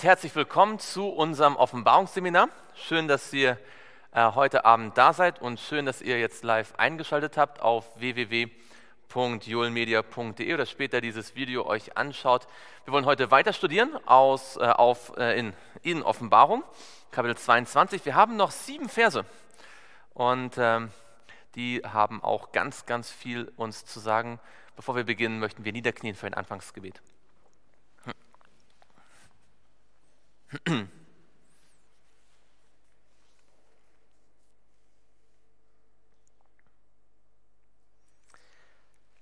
Und herzlich willkommen zu unserem Offenbarungsseminar. Schön, dass ihr äh, heute Abend da seid und schön, dass ihr jetzt live eingeschaltet habt auf www.julmedia.de oder später dieses Video euch anschaut. Wir wollen heute weiter studieren aus, äh, auf, äh, in, in Offenbarung, Kapitel 22. Wir haben noch sieben Verse und ähm, die haben auch ganz, ganz viel uns zu sagen. Bevor wir beginnen, möchten wir niederknien für ein Anfangsgebet.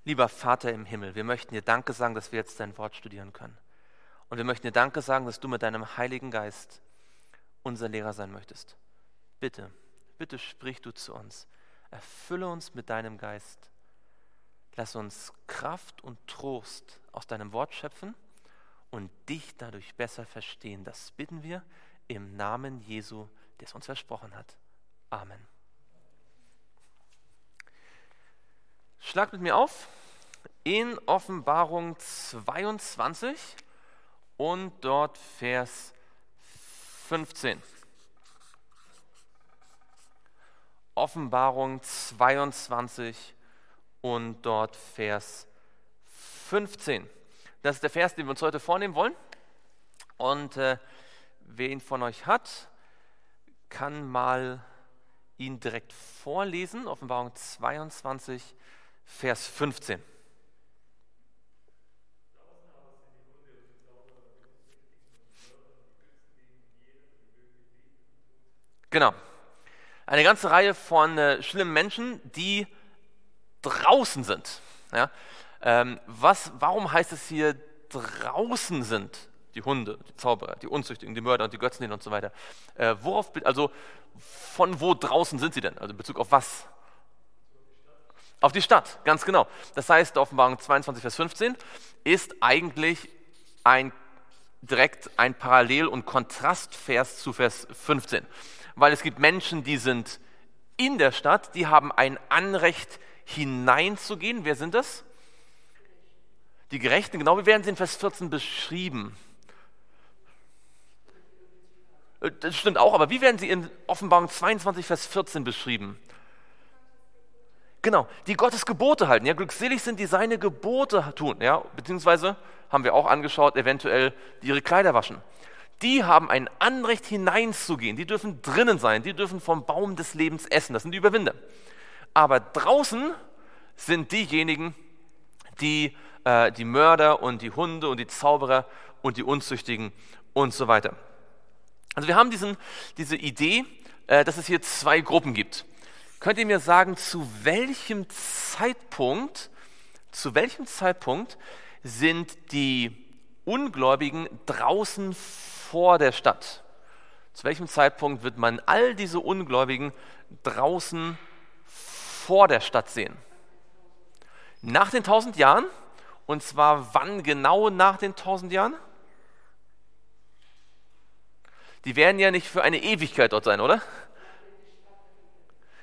Lieber Vater im Himmel, wir möchten dir Danke sagen, dass wir jetzt dein Wort studieren können. Und wir möchten dir Danke sagen, dass du mit deinem Heiligen Geist unser Lehrer sein möchtest. Bitte, bitte sprich du zu uns. Erfülle uns mit deinem Geist. Lass uns Kraft und Trost aus deinem Wort schöpfen und dich dadurch besser verstehen. Das bitten wir im Namen Jesu, der es uns versprochen hat. Amen. Schlag mit mir auf in Offenbarung 22 und dort Vers 15. Offenbarung 22 und dort Vers 15. Das ist der Vers, den wir uns heute vornehmen wollen. Und äh, wer ihn von euch hat, kann mal ihn direkt vorlesen. Offenbarung 22, Vers 15. Genau. Eine ganze Reihe von äh, schlimmen Menschen, die draußen sind. Ja? Ähm, was, warum heißt es hier draußen sind die Hunde, die Zauberer, die Unzüchtigen, die Mörder und die Götzen und so weiter? Äh, worauf, also von wo draußen sind sie denn? Also in Bezug auf was? Auf die Stadt, ganz genau. Das heißt, Offenbarung 22, Vers 15 ist eigentlich ein direkt ein Parallel- und Kontrastvers zu Vers 15. Weil es gibt Menschen, die sind in der Stadt, die haben ein Anrecht hineinzugehen. Wer sind das? Die Gerechten, genau wie werden sie in Vers 14 beschrieben? Äh, das stimmt auch, aber wie werden sie in Offenbarung 22, Vers 14 beschrieben? Genau, die Gottes Gebote halten. Ja, glückselig sind, die seine Gebote tun. Ja, beziehungsweise haben wir auch angeschaut, eventuell die ihre Kleider waschen. Die haben ein Anrecht hineinzugehen. Die dürfen drinnen sein. Die dürfen vom Baum des Lebens essen. Das sind die Überwinder. Aber draußen sind diejenigen, die äh, die Mörder und die Hunde und die Zauberer und die Unzüchtigen und so weiter. Also wir haben diesen, diese Idee, äh, dass es hier zwei Gruppen gibt. Könnt ihr mir sagen, zu welchem Zeitpunkt, zu welchem Zeitpunkt sind die Ungläubigen draußen vor der Stadt? Zu welchem Zeitpunkt wird man all diese Ungläubigen draußen vor der Stadt sehen? Nach den tausend Jahren und zwar wann genau nach den tausend Jahren? Die werden ja nicht für eine Ewigkeit dort sein, oder?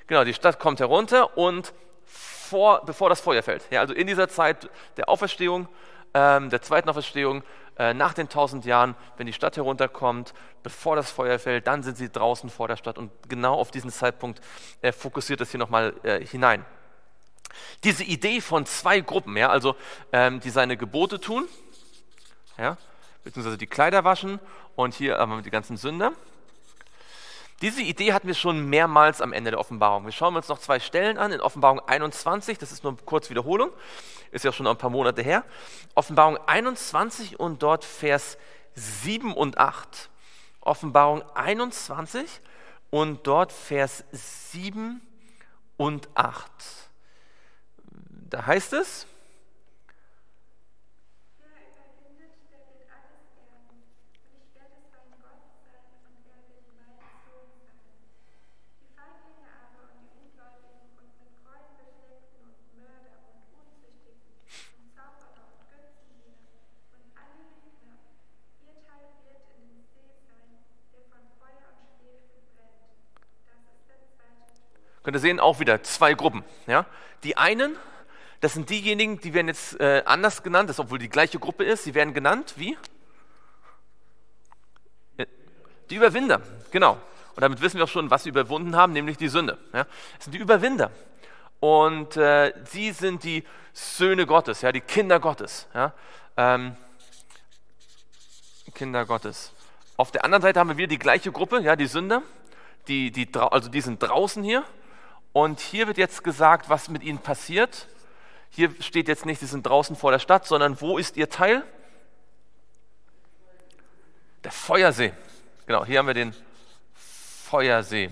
Genau, die Stadt kommt herunter und vor, bevor das Feuer fällt. Ja, also in dieser Zeit der Auferstehung, ähm, der zweiten Auferstehung, äh, nach den tausend Jahren, wenn die Stadt herunterkommt, bevor das Feuer fällt, dann sind sie draußen vor der Stadt. Und genau auf diesen Zeitpunkt äh, fokussiert es hier nochmal äh, hinein. Diese Idee von zwei Gruppen, ja, also ähm, die seine Gebote tun, ja, beziehungsweise die Kleider waschen und hier wir die ganzen Sünder. Diese Idee hatten wir schon mehrmals am Ende der Offenbarung. Wir schauen uns noch zwei Stellen an. In Offenbarung 21, das ist nur kurz Wiederholung, ist ja schon ein paar Monate her. Offenbarung 21 und dort Vers 7 und 8. Offenbarung 21 und dort Vers 7 und 8. Da heißt es, könnt ihr sehen, auch wieder zwei Gruppen. Ja? Die einen, das sind diejenigen, die werden jetzt äh, anders genannt, das, obwohl die gleiche Gruppe ist, sie werden genannt wie? Die Überwinder, genau. Und damit wissen wir auch schon, was sie überwunden haben, nämlich die Sünde. Ja? Das sind die Überwinder. Und äh, sie sind die Söhne Gottes, ja, die Kinder Gottes. Ja? Ähm, Kinder Gottes. Auf der anderen Seite haben wir wieder die gleiche Gruppe, ja, die Sünder. Die, die, also die sind draußen hier. Und hier wird jetzt gesagt, was mit ihnen passiert. Hier steht jetzt nicht, sie sind draußen vor der Stadt, sondern wo ist ihr Teil? Der Feuersee. Genau, hier haben wir den Feuersee.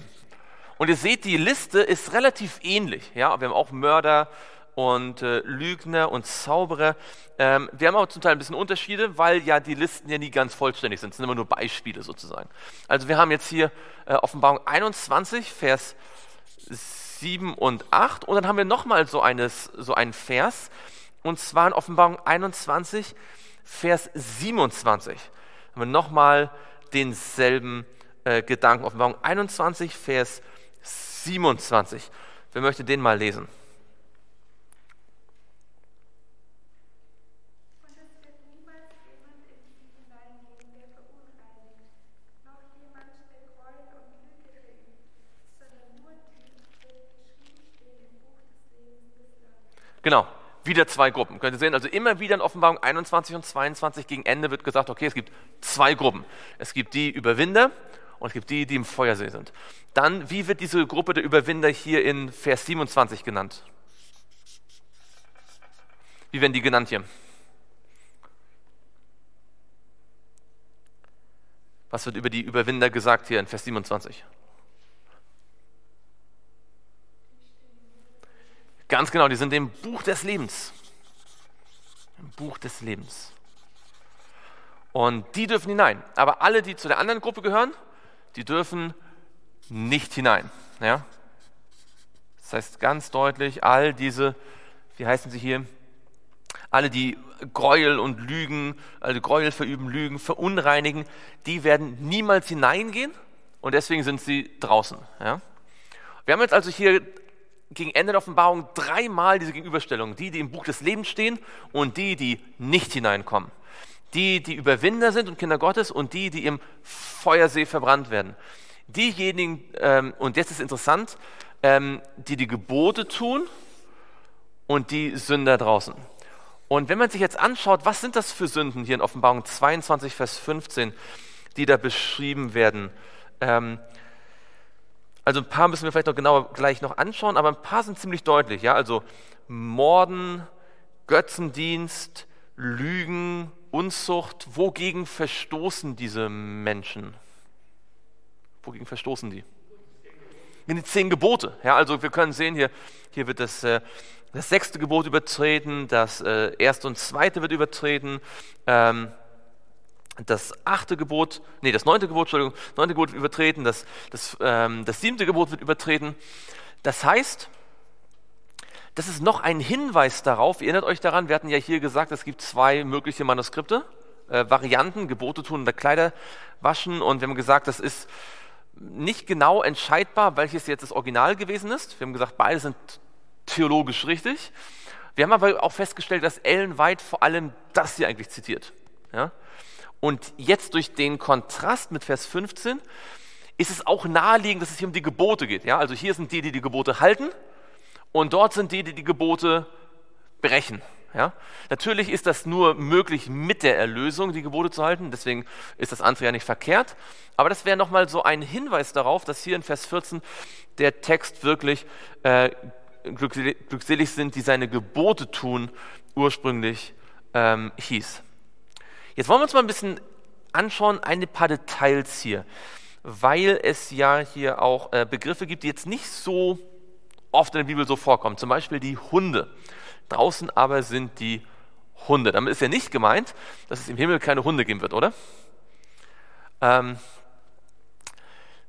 Und ihr seht, die Liste ist relativ ähnlich. Ja, wir haben auch Mörder und äh, Lügner und Zauberer. Ähm, wir haben aber zum Teil ein bisschen Unterschiede, weil ja die Listen ja nie ganz vollständig sind. Es sind immer nur Beispiele sozusagen. Also wir haben jetzt hier äh, Offenbarung 21, Vers 7 und 8. Und dann haben wir nochmal so, so einen Vers. Und zwar in Offenbarung 21, Vers 27. Haben wir nochmal denselben äh, Gedanken. Offenbarung 21, Vers 27. Wer möchte den mal lesen? Genau, wieder zwei Gruppen. Könnt ihr sehen, also immer wieder in Offenbarung 21 und 22 gegen Ende wird gesagt, okay, es gibt zwei Gruppen. Es gibt die Überwinder und es gibt die, die im Feuersee sind. Dann, wie wird diese Gruppe der Überwinder hier in Vers 27 genannt? Wie werden die genannt hier? Was wird über die Überwinder gesagt hier in Vers 27? Ganz genau, die sind im Buch des Lebens. Im Buch des Lebens. Und die dürfen hinein. Aber alle, die zu der anderen Gruppe gehören, die dürfen nicht hinein. Ja? Das heißt ganz deutlich, all diese, wie heißen sie hier? Alle, die Gräuel und Lügen, also Gräuel verüben, Lügen, verunreinigen, die werden niemals hineingehen und deswegen sind sie draußen. Ja? Wir haben jetzt also hier gegen Ende der Offenbarung dreimal diese Gegenüberstellung. Die, die im Buch des Lebens stehen und die, die nicht hineinkommen. Die, die Überwinder sind und Kinder Gottes und die, die im Feuersee verbrannt werden. Diejenigen, ähm, und jetzt ist interessant, ähm, die die Gebote tun und die Sünder draußen. Und wenn man sich jetzt anschaut, was sind das für Sünden hier in Offenbarung 22, Vers 15, die da beschrieben werden, ähm, also ein paar müssen wir vielleicht noch genauer gleich noch anschauen, aber ein paar sind ziemlich deutlich. Ja? Also Morden, Götzendienst, Lügen, Unzucht. Wogegen verstoßen diese Menschen? Wogegen verstoßen die? In die zehn Gebote. Ja, also wir können sehen, hier, hier wird das, äh, das sechste Gebot übertreten, das äh, erste und zweite wird übertreten. Ähm, das achte Gebot, nee, das neunte Gebot, Entschuldigung, neunte Gebot wird übertreten, das, das, ähm, das siebte Gebot wird übertreten. Das heißt, das ist noch ein Hinweis darauf, ihr erinnert euch daran, wir hatten ja hier gesagt, es gibt zwei mögliche Manuskripte, äh, Varianten, Gebote tun oder Kleider waschen und wir haben gesagt, das ist nicht genau entscheidbar, welches jetzt das Original gewesen ist. Wir haben gesagt, beide sind theologisch richtig. Wir haben aber auch festgestellt, dass Ellen White vor allem das hier eigentlich zitiert. Ja? Und jetzt durch den Kontrast mit Vers 15 ist es auch naheliegend, dass es hier um die Gebote geht. Ja? Also hier sind die, die die Gebote halten und dort sind die, die die Gebote brechen. Ja? Natürlich ist das nur möglich mit der Erlösung, die Gebote zu halten, deswegen ist das andere ja nicht verkehrt. Aber das wäre nochmal so ein Hinweis darauf, dass hier in Vers 14 der Text wirklich äh, glückselig sind, die seine Gebote tun, ursprünglich ähm, hieß. Jetzt wollen wir uns mal ein bisschen anschauen, ein paar Details hier, weil es ja hier auch äh, Begriffe gibt, die jetzt nicht so oft in der Bibel so vorkommen. Zum Beispiel die Hunde. Draußen aber sind die Hunde. Damit ist ja nicht gemeint, dass es im Himmel keine Hunde geben wird, oder? Ähm,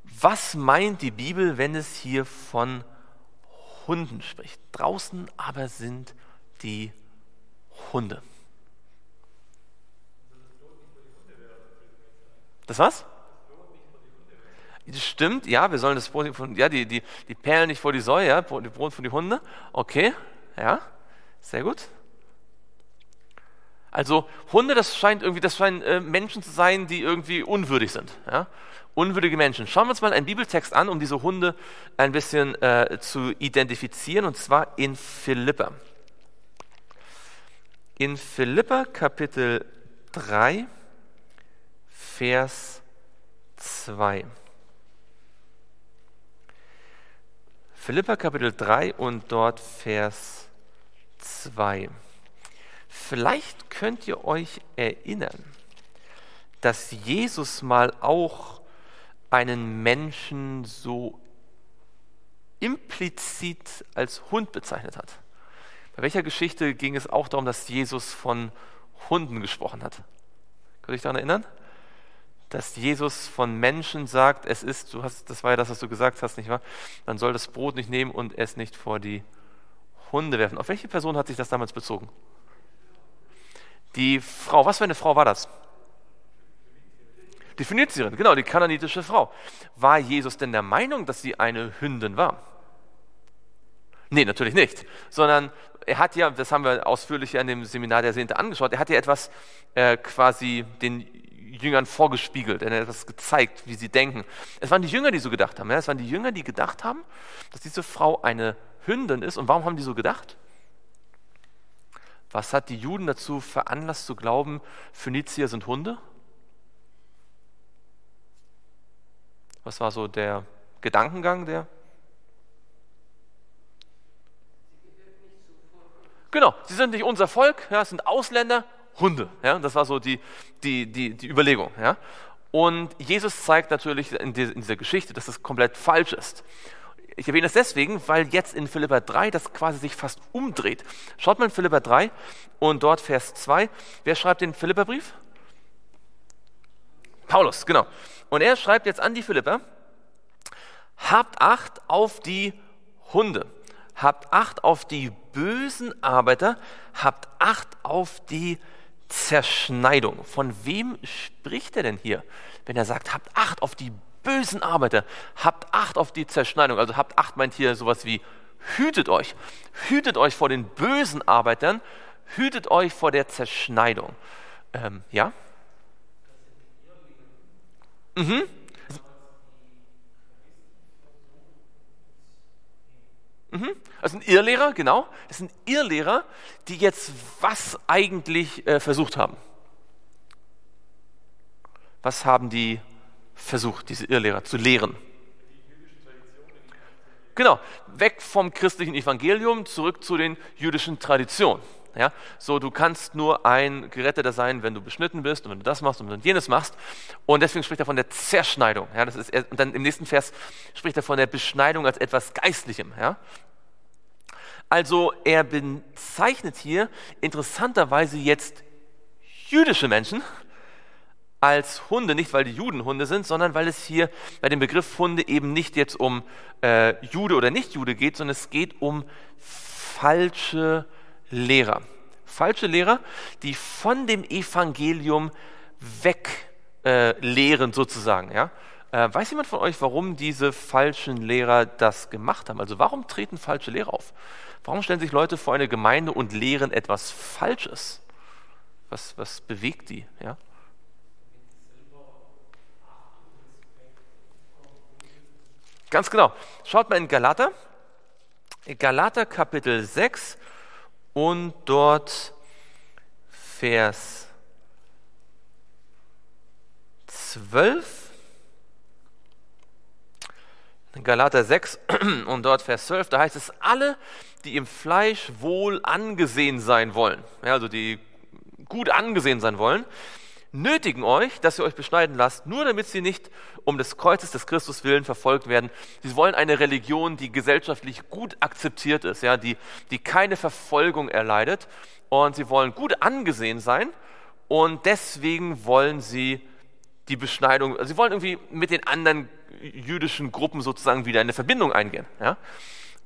was meint die Bibel, wenn es hier von Hunden spricht? Draußen aber sind die Hunde. Das was? Stimmt, ja, wir sollen das Brot von, ja, die, die, die Perlen nicht vor die Säue, ja, die Brot von die Hunde. Okay, ja, sehr gut. Also Hunde, das scheint irgendwie, das scheinen äh, Menschen zu sein, die irgendwie unwürdig sind. Ja? Unwürdige Menschen. Schauen wir uns mal einen Bibeltext an, um diese Hunde ein bisschen äh, zu identifizieren, und zwar in Philippa. In Philippa Kapitel 3, Vers 2. Philippa Kapitel 3 und dort Vers 2. Vielleicht könnt ihr euch erinnern, dass Jesus mal auch einen Menschen so implizit als Hund bezeichnet hat. Bei welcher Geschichte ging es auch darum, dass Jesus von Hunden gesprochen hat? Könnt ihr euch daran erinnern? Dass Jesus von Menschen sagt, es ist, du hast, das war ja das, was du gesagt hast, nicht wahr? Man soll das Brot nicht nehmen und es nicht vor die Hunde werfen. Auf welche Person hat sich das damals bezogen? Die Frau, was für eine Frau war das? Die Phönizierin, genau, die kananitische Frau. War Jesus denn der Meinung, dass sie eine Hündin war? Nee, natürlich nicht. Sondern er hat ja, das haben wir ausführlich in dem Seminar der Sehnte angeschaut, er hat ja etwas äh, quasi den Jüngern vorgespiegelt, er hat etwas gezeigt, wie sie denken. Es waren die Jünger, die so gedacht haben. Ja? Es waren die Jünger, die gedacht haben, dass diese Frau eine Hündin ist. Und warum haben die so gedacht? Was hat die Juden dazu veranlasst zu glauben, Phönizier sind Hunde? Was war so der Gedankengang der? Genau, sie sind nicht unser Volk, ja, sind Ausländer, Hunde. Ja, das war so die, die, die, die Überlegung. Ja. Und Jesus zeigt natürlich in dieser Geschichte, dass das komplett falsch ist. Ich erwähne das deswegen, weil jetzt in Philippa 3 das quasi sich fast umdreht. Schaut mal in Philippa 3 und dort Vers 2. Wer schreibt den Philippa-Brief? Paulus, genau. Und er schreibt jetzt an die Philippa, habt Acht auf die Hunde, habt Acht auf die bösen Arbeiter, habt Acht auf die Zerschneidung. Von wem spricht er denn hier, wenn er sagt, habt Acht auf die bösen Arbeiter, habt Acht auf die Zerschneidung. Also habt Acht meint hier sowas wie hütet euch. Hütet euch vor den bösen Arbeitern, hütet euch vor der Zerschneidung. Ähm, ja? Mhm. Mhm. Das sind Irrlehrer, genau. Das sind Irrlehrer, die jetzt was eigentlich äh, versucht haben. Was haben die versucht, diese Irrlehrer zu lehren. Genau, weg vom christlichen Evangelium, zurück zu den jüdischen Traditionen. Ja, so, du kannst nur ein Geretteter sein, wenn du beschnitten bist und wenn du das machst und wenn du jenes machst. Und deswegen spricht er von der Zerschneidung. Ja, das ist, und dann im nächsten Vers spricht er von der Beschneidung als etwas Geistlichem. Ja. Also er bezeichnet hier interessanterweise jetzt jüdische Menschen, als Hunde, nicht weil die Juden Hunde sind, sondern weil es hier bei dem Begriff Hunde eben nicht jetzt um äh, Jude oder Nicht-Jude geht, sondern es geht um falsche Lehrer. Falsche Lehrer, die von dem Evangelium weg äh, lehren sozusagen. Ja? Äh, weiß jemand von euch, warum diese falschen Lehrer das gemacht haben? Also warum treten falsche Lehrer auf? Warum stellen sich Leute vor eine Gemeinde und lehren etwas Falsches? Was, was bewegt die? Ja? Ganz genau. Schaut mal in Galater. Galater Kapitel 6 und dort Vers 12. Galater 6 und dort Vers 12, da heißt es, alle, die im Fleisch wohl angesehen sein wollen, ja, also die gut angesehen sein wollen, nötigen euch, dass ihr euch beschneiden lasst, nur damit sie nicht um des Kreuzes des Christus willen verfolgt werden. Sie wollen eine Religion, die gesellschaftlich gut akzeptiert ist, ja, die, die keine Verfolgung erleidet. Und sie wollen gut angesehen sein und deswegen wollen sie die Beschneidung, also sie wollen irgendwie mit den anderen jüdischen Gruppen sozusagen wieder eine Verbindung eingehen. Ja?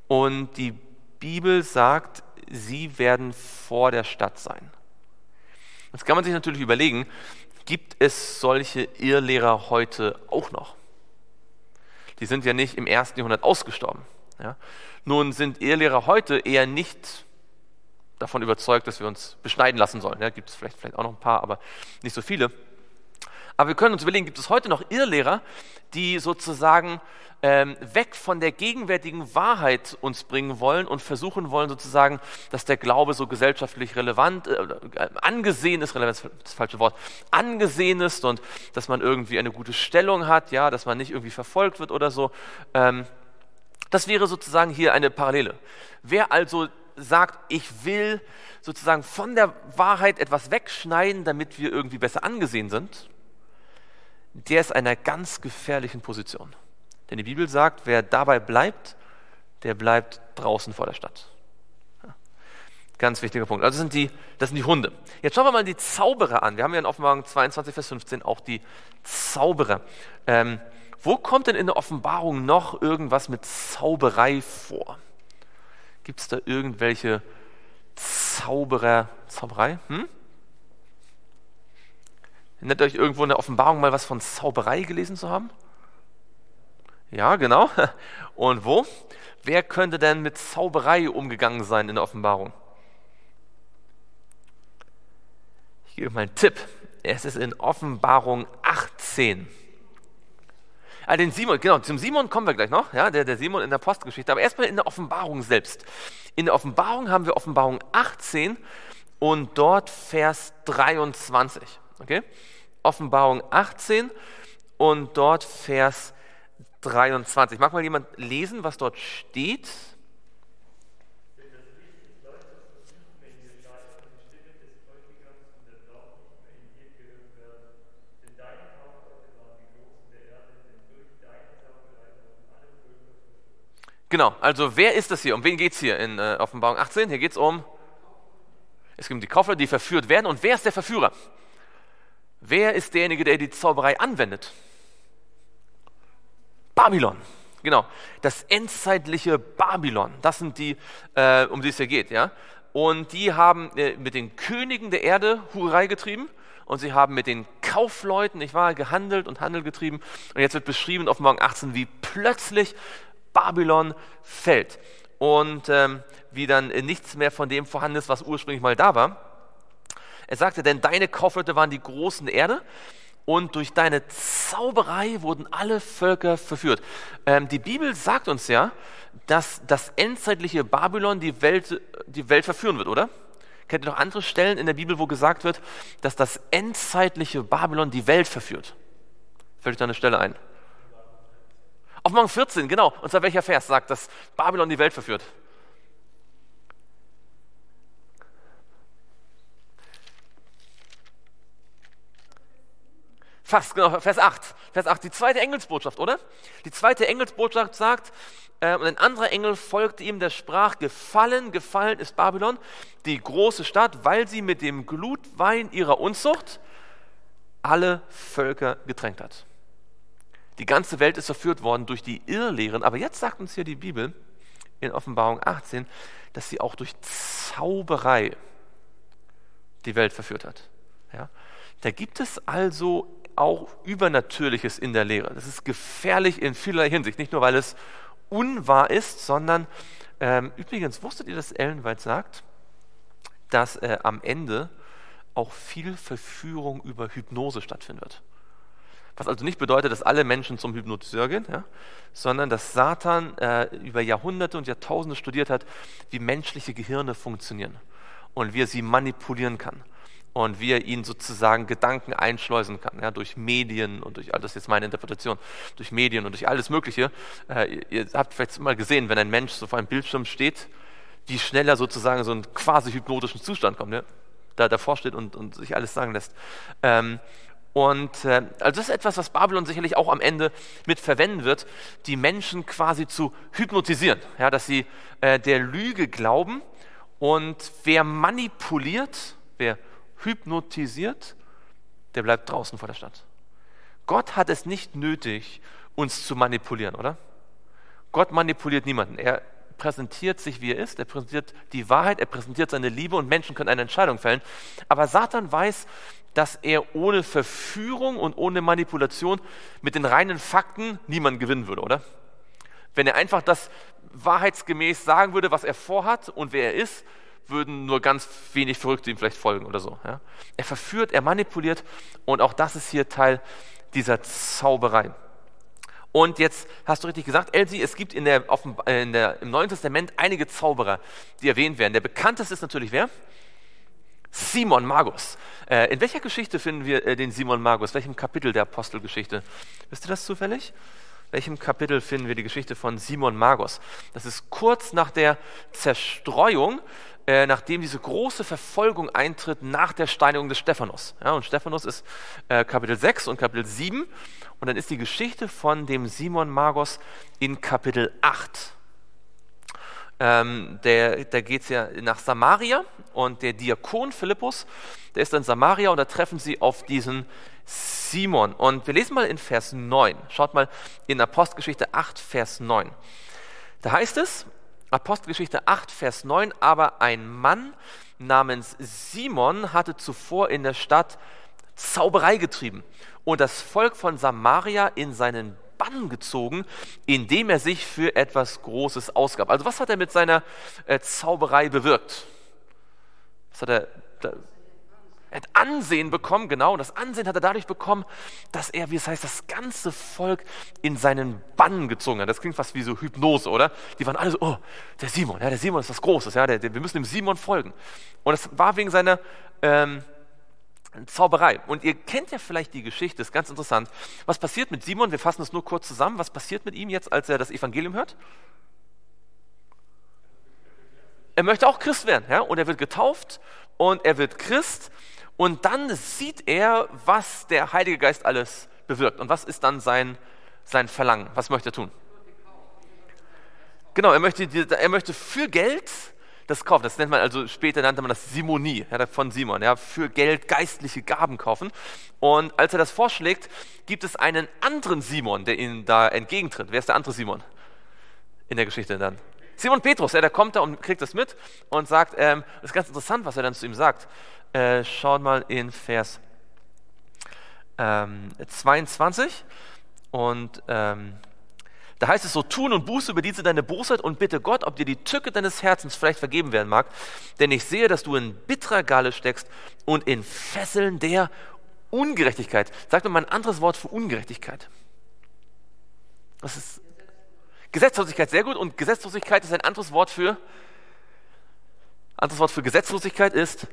Und die Bibel sagt, sie werden vor der Stadt sein. Jetzt kann man sich natürlich überlegen, gibt es solche Irrlehrer heute auch noch? Die sind ja nicht im ersten Jahrhundert ausgestorben. Ja? Nun sind Irrlehrer heute eher nicht davon überzeugt, dass wir uns beschneiden lassen sollen. Ja, gibt es vielleicht, vielleicht auch noch ein paar, aber nicht so viele. Aber wir können uns überlegen, gibt es heute noch Irrlehrer, die sozusagen ähm, weg von der gegenwärtigen Wahrheit uns bringen wollen und versuchen wollen sozusagen, dass der Glaube so gesellschaftlich relevant, äh, äh, angesehen ist, relevant ist das falsche Wort, angesehen ist und dass man irgendwie eine gute Stellung hat, ja, dass man nicht irgendwie verfolgt wird oder so. Ähm, das wäre sozusagen hier eine Parallele. Wer also sagt, ich will sozusagen von der Wahrheit etwas wegschneiden, damit wir irgendwie besser angesehen sind, der ist in einer ganz gefährlichen Position. Denn die Bibel sagt, wer dabei bleibt, der bleibt draußen vor der Stadt. Ganz wichtiger Punkt. Also das sind, die, das sind die Hunde. Jetzt schauen wir mal die Zauberer an. Wir haben ja in Offenbarung 22, Vers 15 auch die Zauberer. Ähm, wo kommt denn in der Offenbarung noch irgendwas mit Zauberei vor? Gibt es da irgendwelche Zauberer, Zauberei? Hm? Erinnert euch irgendwo in der Offenbarung mal was von Zauberei gelesen zu haben? Ja, genau. Und wo? Wer könnte denn mit Zauberei umgegangen sein in der Offenbarung? Ich gebe mal einen Tipp. Es ist in Offenbarung 18. Ah, den Simon, genau, zum Simon kommen wir gleich noch, ja, der, der Simon in der Postgeschichte, aber erstmal in der Offenbarung selbst. In der Offenbarung haben wir Offenbarung 18 und dort Vers 23. Okay? Offenbarung 18 und dort Vers 23. 23. Mag mal jemand lesen, was dort steht? Genau, also wer ist das hier? Um wen geht es hier in äh, Offenbarung 18? Hier geht es um, es geht um die Kaufleute, die verführt werden. Und wer ist der Verführer? Wer ist derjenige, der die Zauberei anwendet? Babylon. Genau, das endzeitliche Babylon, das sind die, äh, um die es hier geht. Ja? Und die haben äh, mit den Königen der Erde Hurerei getrieben und sie haben mit den Kaufleuten, nicht wahr, gehandelt und Handel getrieben. Und jetzt wird beschrieben in Offenbarung 18, wie plötzlich Babylon fällt und ähm, wie dann nichts mehr von dem vorhanden ist, was ursprünglich mal da war. Er sagte, denn deine Kaufleute waren die Großen Erde und durch deine Zauberei wurden alle Völker verführt. Ähm, die Bibel sagt uns ja, dass das endzeitliche Babylon die Welt, die Welt verführen wird, oder? Kennt ihr noch andere Stellen in der Bibel, wo gesagt wird, dass das endzeitliche Babylon die Welt verführt? Fällt euch da eine Stelle ein? Auf Morgen 14, genau. Und zwar welcher Vers sagt, dass Babylon die Welt verführt? Fast, genau, Vers 8. Vers 8, die zweite Engelsbotschaft, oder? Die zweite Engelsbotschaft sagt, äh, und ein anderer Engel folgte ihm, der sprach, gefallen, gefallen ist Babylon, die große Stadt, weil sie mit dem Glutwein ihrer Unzucht alle Völker getränkt hat. Die ganze Welt ist verführt worden durch die Irrlehren, aber jetzt sagt uns hier die Bibel in Offenbarung 18, dass sie auch durch Zauberei die Welt verführt hat. Ja? Da gibt es also auch Übernatürliches in der Lehre. Das ist gefährlich in vielerlei Hinsicht. Nicht nur, weil es unwahr ist, sondern ähm, übrigens, wusstet ihr, dass Ellen White sagt, dass äh, am Ende auch viel Verführung über Hypnose stattfinden wird. Was also nicht bedeutet, dass alle Menschen zum Hypnotiseur gehen, ja, sondern dass Satan äh, über Jahrhunderte und Jahrtausende studiert hat, wie menschliche Gehirne funktionieren und wie er sie manipulieren kann und wie er ihnen sozusagen Gedanken einschleusen kann, ja, durch Medien und durch, das ist jetzt meine Interpretation, durch Medien und durch alles Mögliche. Äh, ihr, ihr, habt vielleicht mal gesehen, wenn ein Mensch so vor einem Bildschirm steht, wie schneller sozusagen so einen quasi hypnotischen Zustand kommt, ja, da davor steht und, und sich alles sagen lässt. Ähm, und äh, also das ist etwas, was Babylon sicherlich auch am Ende mit verwenden wird, die Menschen quasi zu hypnotisieren, ja, dass sie äh, der Lüge glauben und wer manipuliert, wer hypnotisiert, der bleibt draußen vor der Stadt. Gott hat es nicht nötig, uns zu manipulieren, oder? Gott manipuliert niemanden. Er präsentiert sich, wie er ist. Er präsentiert die Wahrheit, er präsentiert seine Liebe und Menschen können eine Entscheidung fällen. Aber Satan weiß, dass er ohne Verführung und ohne Manipulation mit den reinen Fakten niemanden gewinnen würde, oder? Wenn er einfach das wahrheitsgemäß sagen würde, was er vorhat und wer er ist, würden nur ganz wenig Verrückte ihm vielleicht folgen oder so. Ja? Er verführt, er manipuliert und auch das ist hier Teil dieser Zauberei. Und jetzt hast du richtig gesagt, Elsie, es gibt in der, in der, im Neuen Testament einige Zauberer, die erwähnt werden. Der bekannteste ist natürlich wer? Simon Magus. Äh, in welcher Geschichte finden wir äh, den Simon Magus? Welchem Kapitel der Apostelgeschichte? Wisst ihr das zufällig? welchem Kapitel finden wir die Geschichte von Simon Magus? Das ist kurz nach der Zerstreuung, äh, nachdem diese große Verfolgung eintritt nach der Steinigung des Stephanus. Ja, und Stephanus ist äh, Kapitel 6 und Kapitel 7. Und dann ist die Geschichte von dem Simon Magos in Kapitel 8. Ähm, der, da geht es ja nach Samaria und der Diakon Philippus, der ist in Samaria und da treffen sie auf diesen Simon. Und wir lesen mal in Vers 9. Schaut mal in Apostelgeschichte 8, Vers 9. Da heißt es, Apostelgeschichte 8, Vers 9, aber ein Mann namens Simon hatte zuvor in der Stadt Zauberei getrieben und das Volk von Samaria in seinen Bann gezogen, indem er sich für etwas Großes ausgab. Also was hat er mit seiner äh, Zauberei bewirkt? Was hat er, er hat Ansehen bekommen, genau, und das Ansehen hat er dadurch bekommen, dass er, wie es heißt, das ganze Volk in seinen Bann gezogen hat. Das klingt fast wie so Hypnose, oder? Die waren alle so, oh, der Simon, ja, der Simon ist was Großes, ja, der, der, wir müssen dem Simon folgen. Und es war wegen seiner ähm, Zauberei. Und ihr kennt ja vielleicht die Geschichte, ist ganz interessant. Was passiert mit Simon? Wir fassen es nur kurz zusammen. Was passiert mit ihm jetzt, als er das Evangelium hört? Er möchte auch Christ werden, ja, und er wird getauft und er wird Christ und dann sieht er, was der Heilige Geist alles bewirkt. Und was ist dann sein, sein Verlangen? Was möchte er tun? Genau, er möchte, er möchte für Geld das kaufen. Das nennt man also, später nannte man das Simonie, ja, von Simon, ja, für Geld geistliche Gaben kaufen. Und als er das vorschlägt, gibt es einen anderen Simon, der ihm da entgegentritt. Wer ist der andere Simon in der Geschichte dann? Simon Petrus, ja, der kommt da und kriegt das mit und sagt, ähm, das ist ganz interessant, was er dann zu ihm sagt. Äh, schaut mal in Vers ähm, 22 und ähm, da heißt es so, tun und Buße über diese deine Bosheit und bitte Gott, ob dir die Tücke deines Herzens vielleicht vergeben werden mag, denn ich sehe, dass du in bitterer Galle steckst und in Fesseln der Ungerechtigkeit. Sag doch mal ein anderes Wort für Ungerechtigkeit. Das ist Gesetzlosigkeit, sehr gut. Und Gesetzlosigkeit ist ein anderes Wort für, anderes Wort für Gesetzlosigkeit ist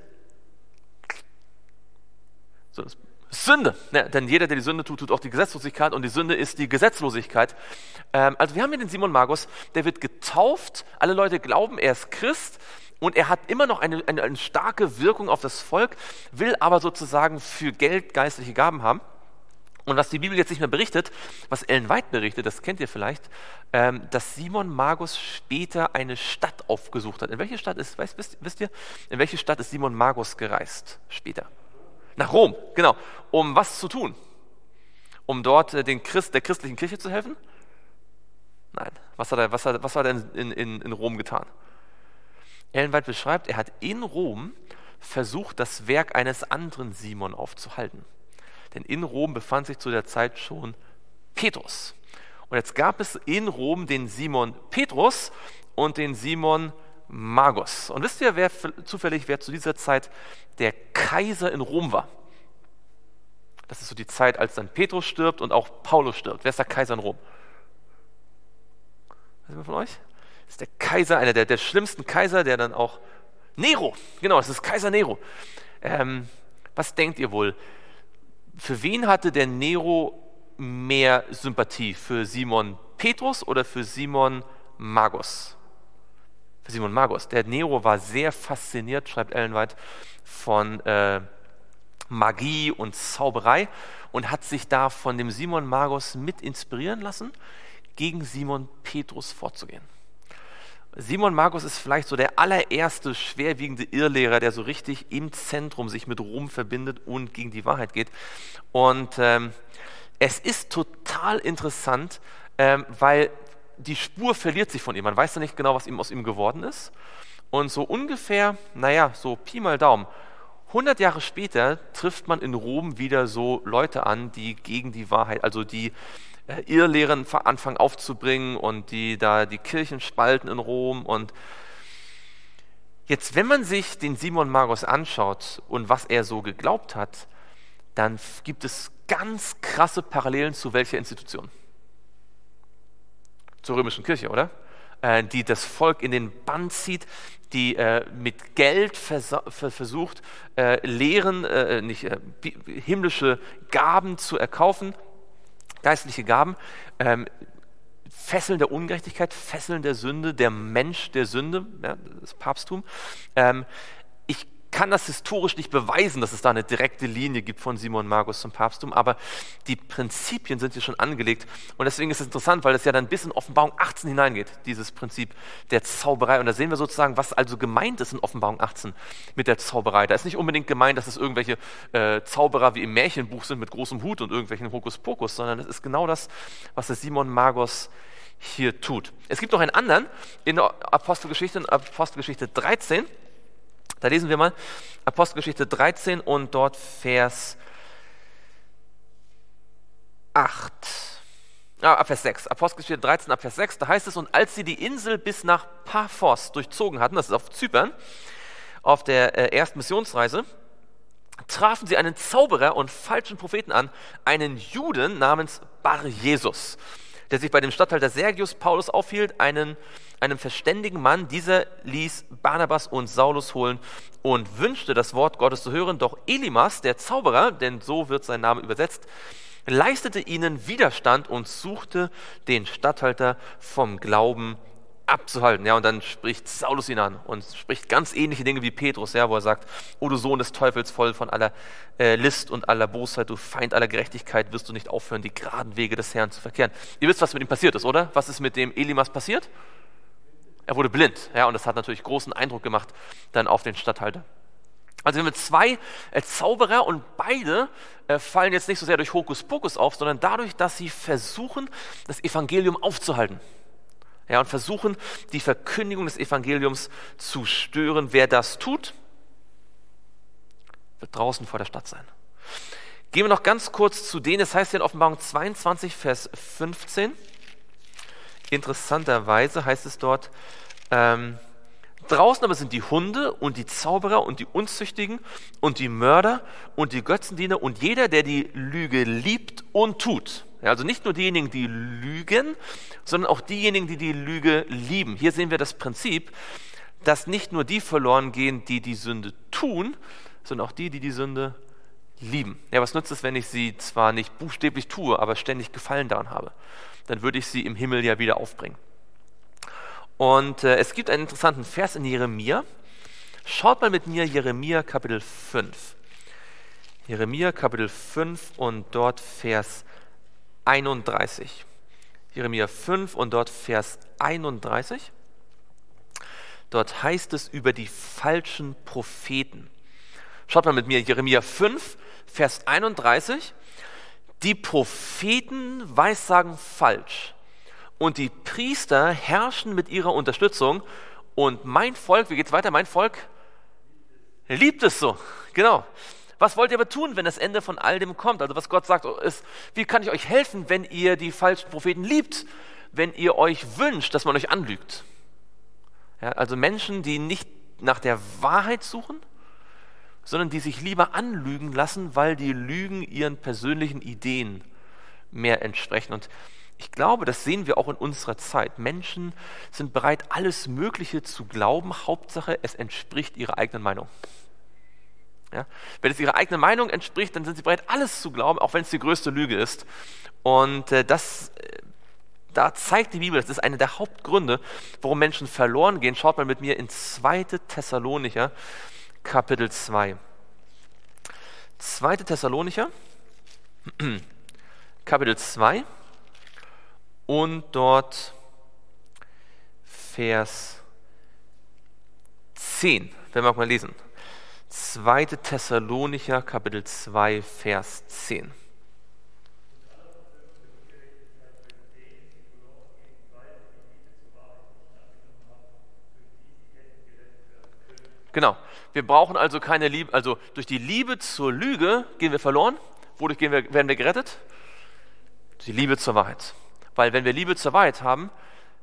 Sünde. Ja, denn jeder, der die Sünde tut, tut auch die Gesetzlosigkeit und die Sünde ist die Gesetzlosigkeit. Ähm, also wir haben hier den Simon Magus, der wird getauft. Alle Leute glauben, er ist Christ und er hat immer noch eine, eine, eine starke Wirkung auf das Volk, will aber sozusagen für Geld geistliche Gaben haben. Und was die Bibel jetzt nicht mehr berichtet, was Ellen White berichtet, das kennt ihr vielleicht, ähm, dass Simon Magus später eine Stadt aufgesucht hat. In welche Stadt ist, weißt, wisst, wisst ihr, in welche Stadt ist Simon Magus gereist später? Nach Rom, genau. Um was zu tun? Um dort äh, den Christ, der christlichen Kirche zu helfen? Nein. Was hat er, was hat, was hat er in, in, in Rom getan? Ellen White beschreibt, er hat in Rom versucht, das Werk eines anderen Simon aufzuhalten. Denn in Rom befand sich zu der Zeit schon Petrus. Und jetzt gab es in Rom den Simon Petrus und den Simon Magus. Und wisst ihr, wer zufällig, wer zu dieser Zeit der Kaiser in Rom war? Das ist so die Zeit, als dann Petrus stirbt und auch Paulus stirbt. Wer ist der Kaiser in Rom? Wer ist von euch? Das ist der Kaiser, einer der, der schlimmsten Kaiser, der dann auch Nero, genau, das ist Kaiser Nero. Ähm, was denkt ihr wohl? für wen hatte der Nero mehr Sympathie? Für Simon Petrus oder für Simon Magus? Für Simon Magus. Der Nero war sehr fasziniert, schreibt Ellen White, von äh, Magie und Zauberei und hat sich da von dem Simon Magus mit inspirieren lassen, gegen Simon Petrus vorzugehen. Simon Markus ist vielleicht so der allererste schwerwiegende Irrlehrer, der so richtig im Zentrum sich mit Rom verbindet und gegen die Wahrheit geht. Und ähm, es ist total interessant, ähm, weil die Spur verliert sich von ihm. Man weiß ja nicht genau, was ihm aus ihm geworden ist. Und so ungefähr, naja, so Pi mal Daumen, 100 Jahre später trifft man in Rom wieder so Leute an, die gegen die Wahrheit, also die äh, Irrlehren anfangen aufzubringen und die da die Kirchen spalten in Rom und Jetzt, wenn man sich den Simon Magus anschaut und was er so geglaubt hat, dann gibt es ganz krasse Parallelen zu welcher Institution? Zur römischen Kirche, oder? Äh, die das Volk in den Bann zieht, die äh, mit Geld vers versucht, äh, Lehren, äh, nicht äh, himmlische Gaben zu erkaufen, geistliche Gaben, ähm, Fesseln der Ungerechtigkeit, Fesseln der Sünde, der Mensch der Sünde, ja, das Papsttum. Ähm, kann das historisch nicht beweisen, dass es da eine direkte Linie gibt von Simon Magus zum Papsttum, aber die Prinzipien sind hier schon angelegt und deswegen ist es interessant, weil es ja dann bis in Offenbarung 18 hineingeht, dieses Prinzip der Zauberei und da sehen wir sozusagen, was also gemeint ist in Offenbarung 18 mit der Zauberei. Da ist nicht unbedingt gemeint, dass es irgendwelche äh, Zauberer wie im Märchenbuch sind mit großem Hut und irgendwelchen Hokuspokus, sondern es ist genau das, was der Simon Magus hier tut. Es gibt noch einen anderen in der Apostelgeschichte, in Apostelgeschichte 13, da lesen wir mal Apostelgeschichte 13 und dort Vers 8. Ah, ab Vers 6. Apostelgeschichte 13 ab Vers 6. Da heißt es, und als sie die Insel bis nach Paphos durchzogen hatten, das ist auf Zypern, auf der äh, ersten Missionsreise, trafen sie einen Zauberer und falschen Propheten an, einen Juden namens Bar Jesus, der sich bei dem Statthalter Sergius Paulus aufhielt, einen einem verständigen Mann. Dieser ließ Barnabas und Saulus holen und wünschte, das Wort Gottes zu hören. Doch Elimas, der Zauberer, denn so wird sein Name übersetzt, leistete ihnen Widerstand und suchte den Statthalter vom Glauben abzuhalten. Ja, und dann spricht Saulus ihn an und spricht ganz ähnliche Dinge wie Petrus, ja, wo er sagt, O du Sohn des Teufels, voll von aller äh, List und aller Bosheit, du Feind aller Gerechtigkeit, wirst du nicht aufhören, die geraden Wege des Herrn zu verkehren. Ihr wisst, was mit ihm passiert ist, oder? Was ist mit dem Elimas passiert? Er wurde blind, ja, und das hat natürlich großen Eindruck gemacht dann auf den Statthalter. Also wir haben zwei äh, Zauberer und beide äh, fallen jetzt nicht so sehr durch Hokuspokus auf, sondern dadurch, dass sie versuchen, das Evangelium aufzuhalten. Ja, und versuchen, die Verkündigung des Evangeliums zu stören. Wer das tut, wird draußen vor der Stadt sein. Gehen wir noch ganz kurz zu denen, es heißt hier in Offenbarung 22, Vers 15. Interessanterweise heißt es dort, ähm, draußen aber sind die Hunde und die Zauberer und die Unzüchtigen und die Mörder und die Götzendiener und jeder, der die Lüge liebt und tut. Also nicht nur diejenigen, die lügen, sondern auch diejenigen, die die Lüge lieben. Hier sehen wir das Prinzip, dass nicht nur die verloren gehen, die die Sünde tun, sondern auch die, die die Sünde lieben. Ja, was nützt es, wenn ich sie zwar nicht buchstäblich tue, aber ständig Gefallen daran habe? dann würde ich sie im Himmel ja wieder aufbringen. Und äh, es gibt einen interessanten Vers in Jeremia. Schaut mal mit mir Jeremia Kapitel 5. Jeremia Kapitel 5 und dort Vers 31. Jeremia 5 und dort Vers 31. Dort heißt es über die falschen Propheten. Schaut mal mit mir Jeremia 5, Vers 31 die Propheten weissagen falsch und die Priester herrschen mit ihrer Unterstützung und mein Volk, wie geht's weiter? Mein Volk liebt es so. Genau. Was wollt ihr aber tun, wenn das Ende von all dem kommt? Also was Gott sagt, ist, wie kann ich euch helfen, wenn ihr die falschen Propheten liebt, wenn ihr euch wünscht, dass man euch anlügt? Ja, also Menschen, die nicht nach der Wahrheit suchen, sondern die sich lieber anlügen lassen, weil die Lügen ihren persönlichen Ideen mehr entsprechen. Und ich glaube, das sehen wir auch in unserer Zeit. Menschen sind bereit, alles Mögliche zu glauben. Hauptsache, es entspricht ihrer eigenen Meinung. Ja? Wenn es ihrer eigenen Meinung entspricht, dann sind sie bereit, alles zu glauben, auch wenn es die größte Lüge ist. Und äh, das, äh, da zeigt die Bibel, das ist einer der Hauptgründe, warum Menschen verloren gehen. Schaut mal mit mir in 2. Thessalonicher, Kapitel 2. 2. Thessalonicher, Kapitel 2 und dort Vers 10, wenn wir mal lesen. 2. Thessalonicher, Kapitel 2, Vers 10. Genau. Wir brauchen also keine Liebe, also durch die Liebe zur Lüge gehen wir verloren. Wodurch wir, werden wir gerettet? Die Liebe zur Wahrheit. Weil wenn wir Liebe zur Wahrheit haben,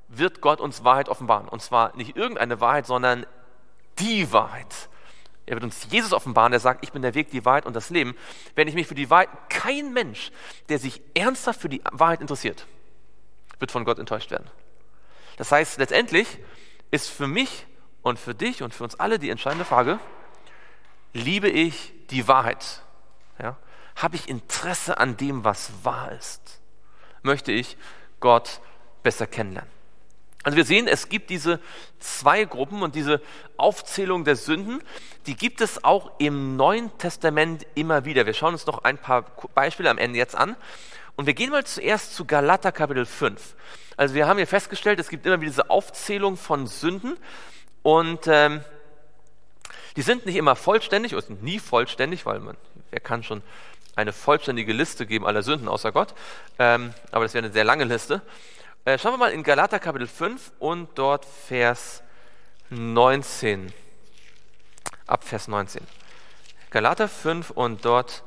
wird Gott uns Wahrheit offenbaren. Und zwar nicht irgendeine Wahrheit, sondern die Wahrheit. Er wird uns Jesus offenbaren, der sagt, ich bin der Weg, die Wahrheit und das Leben. Wenn ich mich für die Wahrheit, kein Mensch, der sich ernsthaft für die Wahrheit interessiert, wird von Gott enttäuscht werden. Das heißt, letztendlich ist für mich und für dich und für uns alle die entscheidende Frage, liebe ich die Wahrheit? Ja? Habe ich Interesse an dem, was wahr ist? Möchte ich Gott besser kennenlernen? Also wir sehen, es gibt diese zwei Gruppen und diese Aufzählung der Sünden, die gibt es auch im Neuen Testament immer wieder. Wir schauen uns noch ein paar Beispiele am Ende jetzt an. Und wir gehen mal zuerst zu Galater Kapitel 5. Also wir haben hier festgestellt, es gibt immer wieder diese Aufzählung von Sünden und ähm, die sind nicht immer vollständig oder sind nie vollständig, weil man, wer kann schon eine vollständige Liste geben aller Sünden außer Gott, ähm, aber das wäre eine sehr lange Liste. Äh, schauen wir mal in Galater Kapitel 5 und dort Vers 19. Ab Vers 19. Galater 5 und dort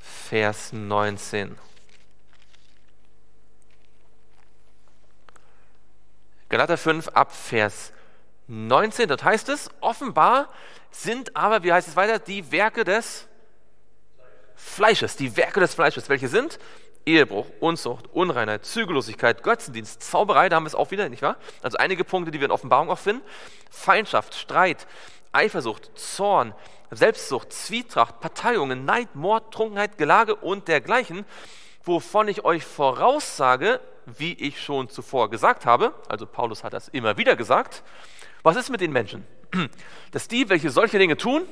Vers 19. Galater 5 ab Vers 19, dort heißt es, offenbar sind aber, wie heißt es weiter, die Werke des Fleisches, die Werke des Fleisches, welche sind Ehebruch, Unzucht, Unreinheit, Zügellosigkeit, Götzendienst, Zauberei, da haben wir es auch wieder, nicht wahr? Also einige Punkte, die wir in Offenbarung auch finden. Feindschaft, Streit, Eifersucht, Zorn, Selbstsucht, Zwietracht, Parteiungen, Neid, Mord, Trunkenheit, Gelage und dergleichen, wovon ich euch voraussage, wie ich schon zuvor gesagt habe, also Paulus hat das immer wieder gesagt, was ist mit den Menschen? Dass die, welche solche Dinge tun,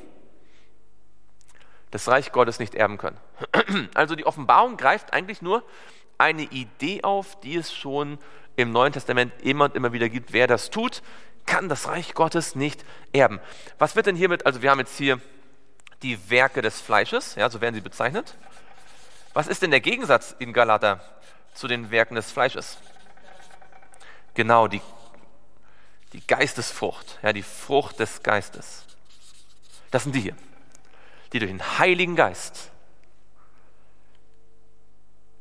das Reich Gottes nicht erben können. Also die Offenbarung greift eigentlich nur eine Idee auf, die es schon im Neuen Testament immer und immer wieder gibt. Wer das tut, kann das Reich Gottes nicht erben. Was wird denn hiermit, also wir haben jetzt hier die Werke des Fleisches, ja, so werden sie bezeichnet. Was ist denn der Gegensatz in Galater zu den Werken des Fleisches? Genau, die, die Geistesfrucht, ja, die Frucht des Geistes. Das sind die hier die durch den Heiligen Geist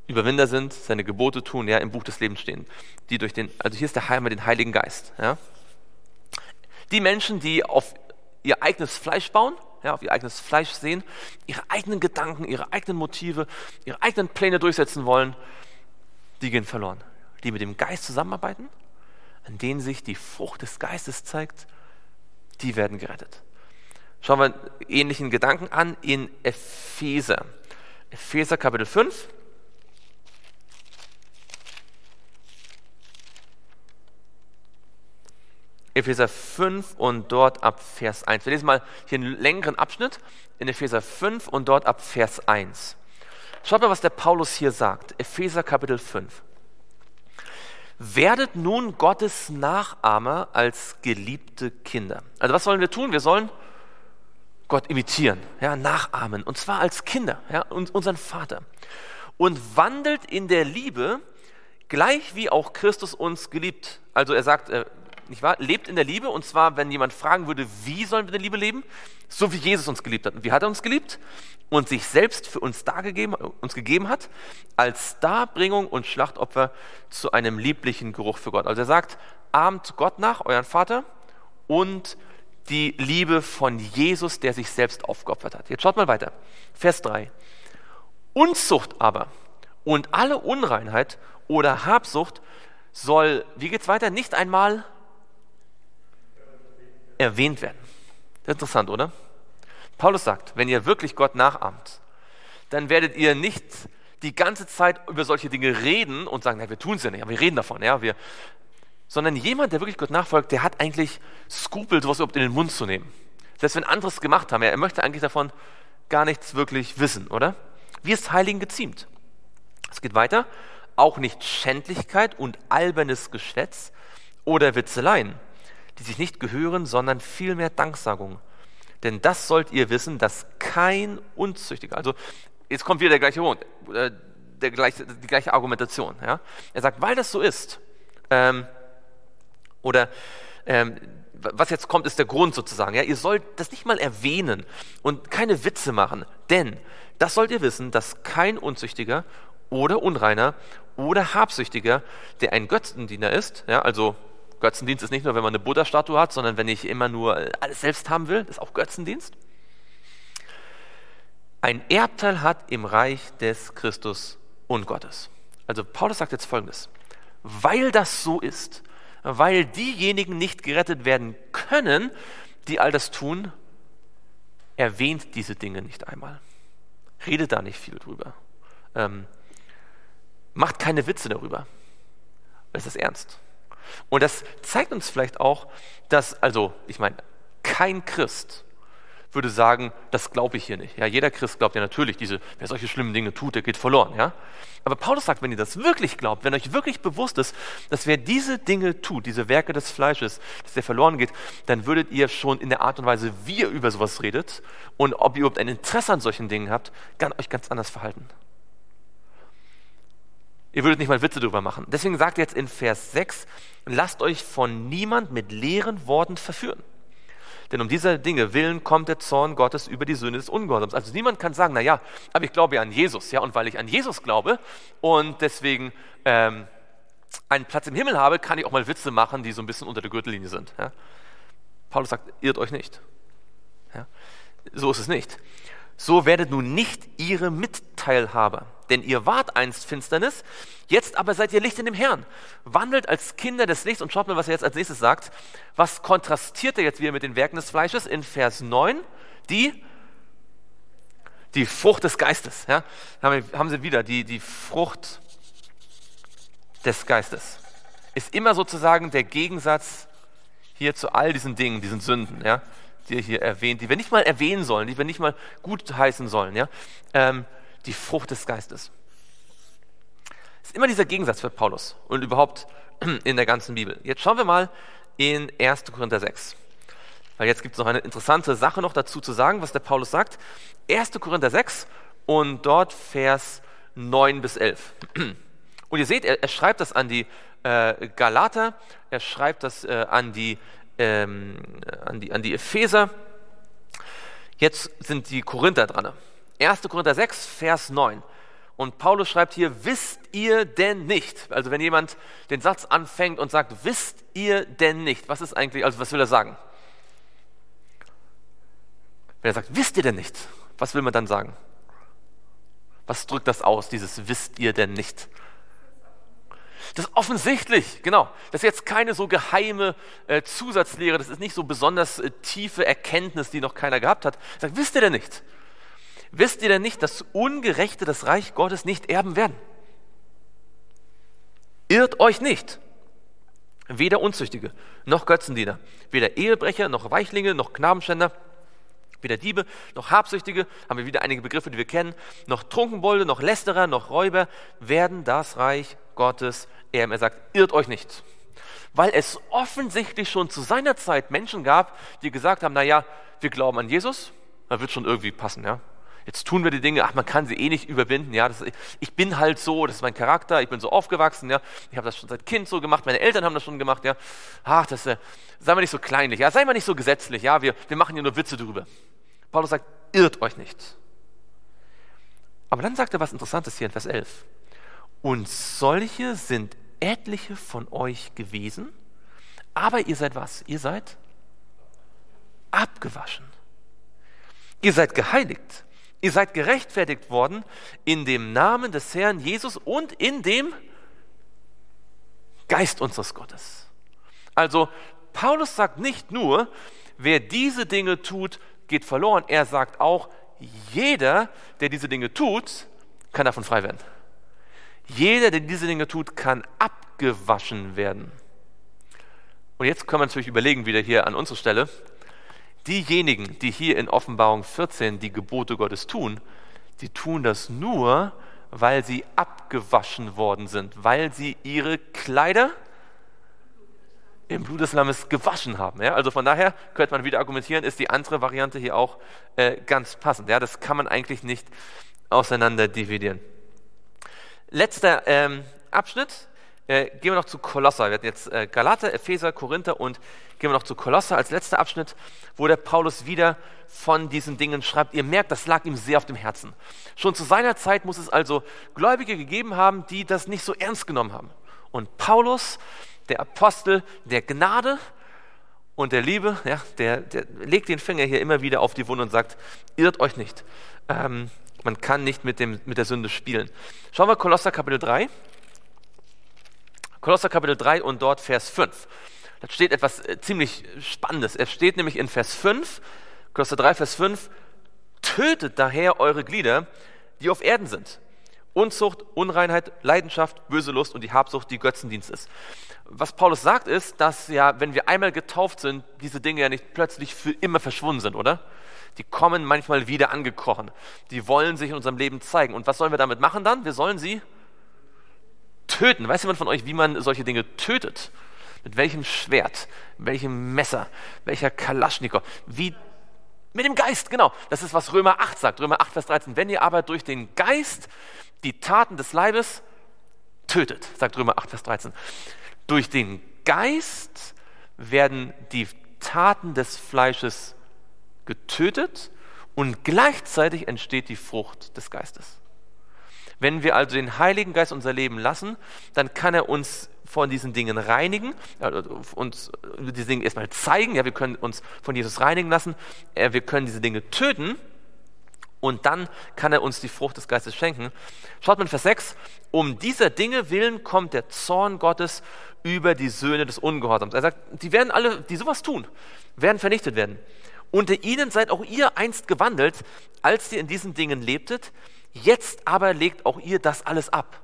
Überwinder sind, seine Gebote tun, ja, im Buch des Lebens stehen. Die durch den, also hier ist der Heil mit dem Heiligen Geist. Ja. Die Menschen, die auf ihr eigenes Fleisch bauen, ja, auf ihr eigenes Fleisch sehen, ihre eigenen Gedanken, ihre eigenen Motive, ihre eigenen Pläne durchsetzen wollen, die gehen verloren. Die mit dem Geist zusammenarbeiten, an denen sich die Frucht des Geistes zeigt, die werden gerettet. Schauen wir ähnlichen Gedanken an in Epheser. Epheser Kapitel 5. Epheser 5 und dort ab Vers 1. Wir lesen mal hier einen längeren Abschnitt in Epheser 5 und dort ab Vers 1. Schaut mal, was der Paulus hier sagt. Epheser Kapitel 5. Werdet nun Gottes Nachahmer als geliebte Kinder. Also was sollen wir tun? Wir sollen Gott imitieren, ja, nachahmen, und zwar als Kinder, ja, und unseren Vater. Und wandelt in der Liebe, gleich wie auch Christus uns geliebt. Also er sagt, äh, nicht wahr, lebt in der Liebe, und zwar, wenn jemand fragen würde, wie sollen wir in der Liebe leben? So wie Jesus uns geliebt hat. Und wie hat er uns geliebt? Und sich selbst für uns dargegeben, uns gegeben hat, als Darbringung und Schlachtopfer zu einem lieblichen Geruch für Gott. Also er sagt, ahmt Gott nach, euren Vater, und die Liebe von Jesus, der sich selbst aufgeopfert hat. Jetzt schaut mal weiter. Vers 3. Unzucht aber und alle Unreinheit oder Habsucht soll, wie geht es weiter, nicht einmal erwähnt werden. Interessant, oder? Paulus sagt, wenn ihr wirklich Gott nachahmt, dann werdet ihr nicht die ganze Zeit über solche Dinge reden und sagen, na, wir tun es ja nicht, aber wir reden davon, ja, wir sondern jemand, der wirklich Gott nachfolgt, der hat eigentlich Skrupel, sowas überhaupt in den Mund zu nehmen. Selbst wenn anderes gemacht haben, er möchte eigentlich davon gar nichts wirklich wissen, oder? Wie es Heiligen geziemt. Es geht weiter. Auch nicht Schändlichkeit und albernes Geschwätz oder Witzeleien, die sich nicht gehören, sondern vielmehr Danksagung. Denn das sollt ihr wissen, dass kein Unzüchtiger, also jetzt kommt wieder der gleiche Punkt, äh, der gleiche, die gleiche Argumentation. Ja? Er sagt, weil das so ist, ähm, oder ähm, was jetzt kommt, ist der Grund sozusagen. Ja, ihr sollt das nicht mal erwähnen und keine Witze machen, denn das sollt ihr wissen, dass kein Unzüchtiger oder Unreiner oder Habsüchtiger, der ein Götzendiener ist, ja, also Götzendienst ist nicht nur, wenn man eine Buddha-Statue hat, sondern wenn ich immer nur alles selbst haben will, ist auch Götzendienst. Ein Erbteil hat im Reich des Christus und Gottes. Also Paulus sagt jetzt folgendes. Weil das so ist, weil diejenigen nicht gerettet werden können, die all das tun, erwähnt diese Dinge nicht einmal. Redet da nicht viel drüber. Ähm, macht keine Witze darüber. Es ist ernst. Und das zeigt uns vielleicht auch, dass, also, ich meine, kein Christ würde sagen, das glaube ich hier nicht. Ja, jeder Christ glaubt ja natürlich, diese, wer solche schlimmen Dinge tut, der geht verloren. Ja? Aber Paulus sagt, wenn ihr das wirklich glaubt, wenn euch wirklich bewusst ist, dass wer diese Dinge tut, diese Werke des Fleisches, dass der verloren geht, dann würdet ihr schon in der Art und Weise, wie ihr über sowas redet und ob ihr überhaupt ein Interesse an solchen Dingen habt, euch ganz anders verhalten. Ihr würdet nicht mal Witze darüber machen. Deswegen sagt er jetzt in Vers 6, lasst euch von niemand mit leeren Worten verführen. Denn um dieser Dinge willen kommt der Zorn Gottes über die Söhne des Ungehorsams. Also niemand kann sagen, na ja, aber ich glaube ja an Jesus, ja, und weil ich an Jesus glaube und deswegen ähm, einen Platz im Himmel habe, kann ich auch mal Witze machen, die so ein bisschen unter der Gürtellinie sind. Ja. Paulus sagt, irrt euch nicht. Ja. So ist es nicht. So werdet nun nicht ihre Mitteilhaber denn ihr wart einst Finsternis, jetzt aber seid ihr Licht in dem Herrn. Wandelt als Kinder des Lichts und schaut mal, was er jetzt als nächstes sagt. Was kontrastiert er jetzt wieder mit den Werken des Fleisches? In Vers 9, die, die Frucht des Geistes. Ja? Haben sie wieder, die, die Frucht des Geistes. Ist immer sozusagen der Gegensatz hier zu all diesen Dingen, diesen Sünden, ja, die er hier erwähnt, die wir nicht mal erwähnen sollen, die wir nicht mal gut heißen sollen. Ja? Ähm, die Frucht des Geistes. Das ist immer dieser Gegensatz für Paulus und überhaupt in der ganzen Bibel. Jetzt schauen wir mal in 1. Korinther 6. Weil jetzt gibt es noch eine interessante Sache noch dazu zu sagen, was der Paulus sagt. 1. Korinther 6 und dort Vers 9 bis 11. Und ihr seht, er, er schreibt das an die äh, Galater, er schreibt das äh, an, die, ähm, an, die, an die Epheser. Jetzt sind die Korinther dran. 1. Korinther 6, Vers 9. Und Paulus schreibt hier, wisst ihr denn nicht? Also wenn jemand den Satz anfängt und sagt, wisst ihr denn nicht? Was ist eigentlich, also was will er sagen? Wenn er sagt, wisst ihr denn nicht? Was will man dann sagen? Was drückt das aus, dieses wisst ihr denn nicht? Das ist offensichtlich, genau. Das ist jetzt keine so geheime äh, Zusatzlehre, das ist nicht so besonders äh, tiefe Erkenntnis, die noch keiner gehabt hat. Sagt, wisst ihr denn nicht? Wisst ihr denn nicht, dass Ungerechte das Reich Gottes nicht erben werden? Irrt euch nicht. Weder Unzüchtige, noch Götzendiener, weder Ehebrecher, noch Weichlinge, noch Knabenschänder, weder Diebe, noch Habsüchtige, haben wir wieder einige Begriffe, die wir kennen, noch Trunkenbolde, noch Lästerer, noch Räuber werden das Reich Gottes. Er sagt, irrt euch nicht. Weil es offensichtlich schon zu seiner Zeit Menschen gab, die gesagt haben, naja, wir glauben an Jesus, da wird schon irgendwie passen, ja jetzt tun wir die Dinge, ach, man kann sie eh nicht überwinden, ja, das, ich bin halt so, das ist mein Charakter, ich bin so aufgewachsen, ja, ich habe das schon seit Kind so gemacht, meine Eltern haben das schon gemacht, ja, ach, das, äh, sei mal nicht so kleinlich, ja, sei mal nicht so gesetzlich, ja, wir, wir machen hier nur Witze drüber. Paulus sagt, irrt euch nicht. Aber dann sagt er was Interessantes hier in Vers 11. Und solche sind etliche von euch gewesen, aber ihr seid was? Ihr seid abgewaschen. Ihr seid geheiligt. Ihr seid gerechtfertigt worden in dem Namen des Herrn Jesus und in dem Geist unseres Gottes. Also Paulus sagt nicht nur, wer diese Dinge tut, geht verloren. Er sagt auch, jeder, der diese Dinge tut, kann davon frei werden. Jeder, der diese Dinge tut, kann abgewaschen werden. Und jetzt können wir natürlich überlegen, wieder hier an unserer Stelle, diejenigen, die hier in Offenbarung 14 die Gebote Gottes tun, die tun das nur, weil sie abgewaschen worden sind, weil sie ihre Kleider im Blut des Lammes gewaschen haben. Ja? Also von daher könnte man wieder argumentieren, ist die andere Variante hier auch äh, ganz passend. Ja? Das kann man eigentlich nicht auseinander dividieren. Letzter ähm, Abschnitt, äh, gehen wir noch zu Kolosser. Wir hatten jetzt äh, Galater, Epheser, Korinther und gehen wir noch zu Kolosser als letzter Abschnitt, wo der Paulus wieder von diesen Dingen schreibt. Ihr merkt, das lag ihm sehr auf dem Herzen. Schon zu seiner Zeit muss es also Gläubige gegeben haben, die das nicht so ernst genommen haben. Und Paulus der Apostel der Gnade und der Liebe, ja, der, der legt den Finger hier immer wieder auf die Wunde und sagt, irrt euch nicht. Ähm, man kann nicht mit, dem, mit der Sünde spielen. Schauen wir Kolosser Kapitel 3. Kolosser Kapitel 3 und dort Vers 5. Da steht etwas äh, ziemlich Spannendes. Es steht nämlich in Vers 5, Kolosser 3, Vers 5, tötet daher eure Glieder, die auf Erden sind. Unzucht, Unreinheit, Leidenschaft, böse Lust und die Habsucht, die Götzendienst ist. Was Paulus sagt ist, dass ja, wenn wir einmal getauft sind, diese Dinge ja nicht plötzlich für immer verschwunden sind, oder? Die kommen manchmal wieder angekrochen. Die wollen sich in unserem Leben zeigen. Und was sollen wir damit machen dann? Wir sollen sie töten. Weiß jemand von euch, wie man solche Dinge tötet? Mit welchem Schwert, welchem Messer, welcher Kalaschnikow? Wie mit dem Geist, genau. Das ist, was Römer 8 sagt. Römer 8, Vers 13. Wenn ihr aber durch den Geist die Taten des Leibes tötet, sagt Römer 8, Vers 13. Durch den Geist werden die Taten des Fleisches getötet und gleichzeitig entsteht die Frucht des Geistes. Wenn wir also den Heiligen Geist unser Leben lassen, dann kann er uns von diesen Dingen reinigen, uns diese Dinge erstmal zeigen, ja, wir können uns von Jesus reinigen lassen, wir können diese Dinge töten und dann kann er uns die Frucht des Geistes schenken. Schaut mal in Vers 6, um dieser Dinge willen kommt der Zorn Gottes über die Söhne des Ungehorsams. Er sagt, die werden alle, die sowas tun, werden vernichtet werden. Unter ihnen seid auch ihr einst gewandelt, als ihr in diesen Dingen lebtet, Jetzt aber legt auch ihr das alles ab.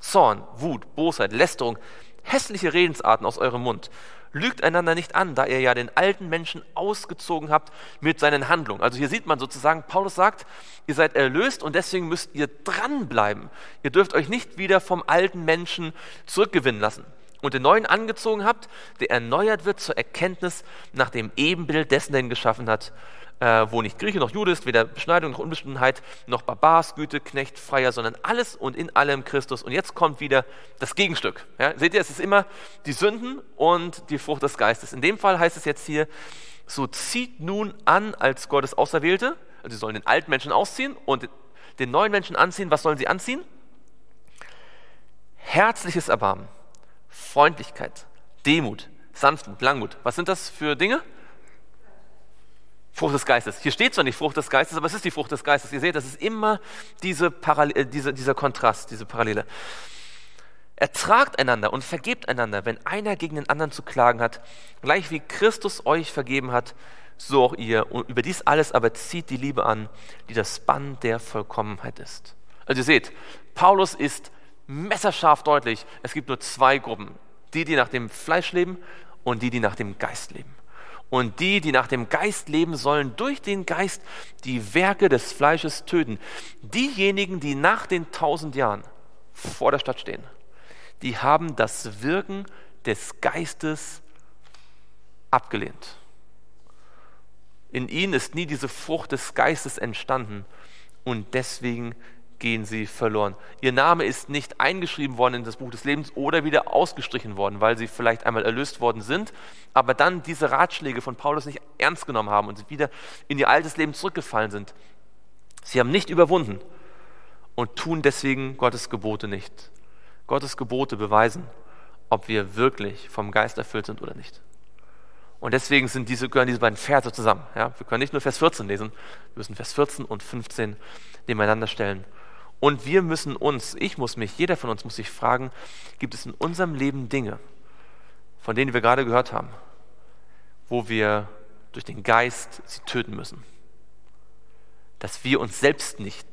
Zorn, Wut, Bosheit, Lästerung, hässliche Redensarten aus eurem Mund. Lügt einander nicht an, da ihr ja den alten Menschen ausgezogen habt mit seinen Handlungen. Also hier sieht man sozusagen, Paulus sagt, ihr seid erlöst und deswegen müsst ihr dranbleiben. Ihr dürft euch nicht wieder vom alten Menschen zurückgewinnen lassen. Und den neuen angezogen habt, der erneuert wird zur Erkenntnis nach dem Ebenbild dessen, der ihn geschaffen hat äh, wo nicht Grieche noch Jude ist, weder Beschneidung noch Unbestimmtheit, noch Barbars, Güte, Knecht, Freier, sondern alles und in allem Christus. Und jetzt kommt wieder das Gegenstück. Ja, seht ihr, es ist immer die Sünden und die Frucht des Geistes. In dem Fall heißt es jetzt hier, so zieht nun an als Gottes Auserwählte, also sie sollen den alten Menschen ausziehen und den neuen Menschen anziehen. Was sollen sie anziehen? Herzliches Erbarmen, Freundlichkeit, Demut, Sanftmut, Langmut. Was sind das für Dinge? Frucht des Geistes. Hier steht zwar nicht Frucht des Geistes, aber es ist die Frucht des Geistes. Ihr seht, das ist immer diese Parallel, äh, diese, dieser Kontrast, diese Parallele. Ertragt einander und vergebt einander, wenn einer gegen den anderen zu klagen hat, gleich wie Christus euch vergeben hat, so auch ihr. Und über dies alles aber zieht die Liebe an, die das Band der Vollkommenheit ist. Also ihr seht, Paulus ist messerscharf deutlich. Es gibt nur zwei Gruppen. Die, die nach dem Fleisch leben und die, die nach dem Geist leben. Und die, die nach dem Geist leben, sollen durch den Geist die Werke des Fleisches töten. Diejenigen, die nach den tausend Jahren vor der Stadt stehen, die haben das Wirken des Geistes abgelehnt. In ihnen ist nie diese Frucht des Geistes entstanden und deswegen gehen sie verloren. Ihr Name ist nicht eingeschrieben worden in das Buch des Lebens oder wieder ausgestrichen worden, weil sie vielleicht einmal erlöst worden sind, aber dann diese Ratschläge von Paulus nicht ernst genommen haben und wieder in ihr altes Leben zurückgefallen sind. Sie haben nicht überwunden und tun deswegen Gottes Gebote nicht. Gottes Gebote beweisen, ob wir wirklich vom Geist erfüllt sind oder nicht. Und deswegen sind diese, gehören diese beiden Verse zusammen. Ja? Wir können nicht nur Vers 14 lesen, wir müssen Vers 14 und 15 nebeneinander stellen. Und wir müssen uns, ich muss mich, jeder von uns muss sich fragen, gibt es in unserem Leben Dinge, von denen wir gerade gehört haben, wo wir durch den Geist sie töten müssen? Dass wir uns selbst nicht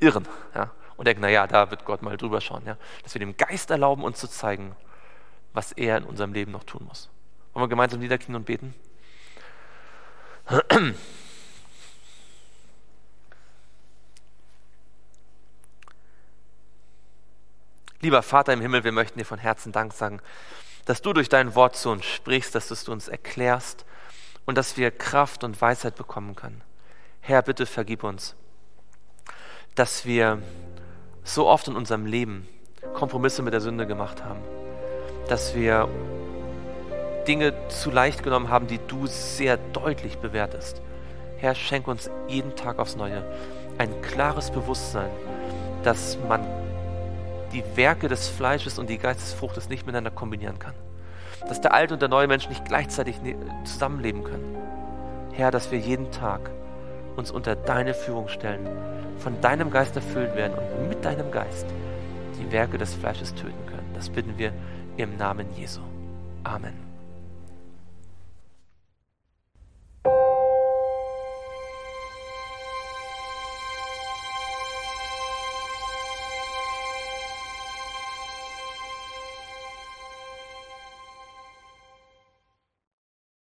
irren ja? und denken, naja, da wird Gott mal drüber schauen. Ja? Dass wir dem Geist erlauben, uns zu zeigen, was er in unserem Leben noch tun muss. Wollen wir gemeinsam niederknien und beten? Lieber Vater im Himmel, wir möchten dir von Herzen Dank sagen, dass du durch dein Wort zu uns sprichst, dass du es uns erklärst und dass wir Kraft und Weisheit bekommen können. Herr, bitte vergib uns, dass wir so oft in unserem Leben Kompromisse mit der Sünde gemacht haben, dass wir Dinge zu leicht genommen haben, die du sehr deutlich bewertest. Herr, schenk uns jeden Tag aufs Neue ein klares Bewusstsein, dass man die Werke des Fleisches und die Geistesfruchtes nicht miteinander kombinieren kann. dass der alte und der neue Mensch nicht gleichzeitig ne-, zusammenleben können. Herr, dass wir jeden Tag uns unter deine Führung stellen, von deinem Geist erfüllt werden und mit deinem Geist die Werke des Fleisches töten können. Das bitten wir im Namen Jesu. Amen.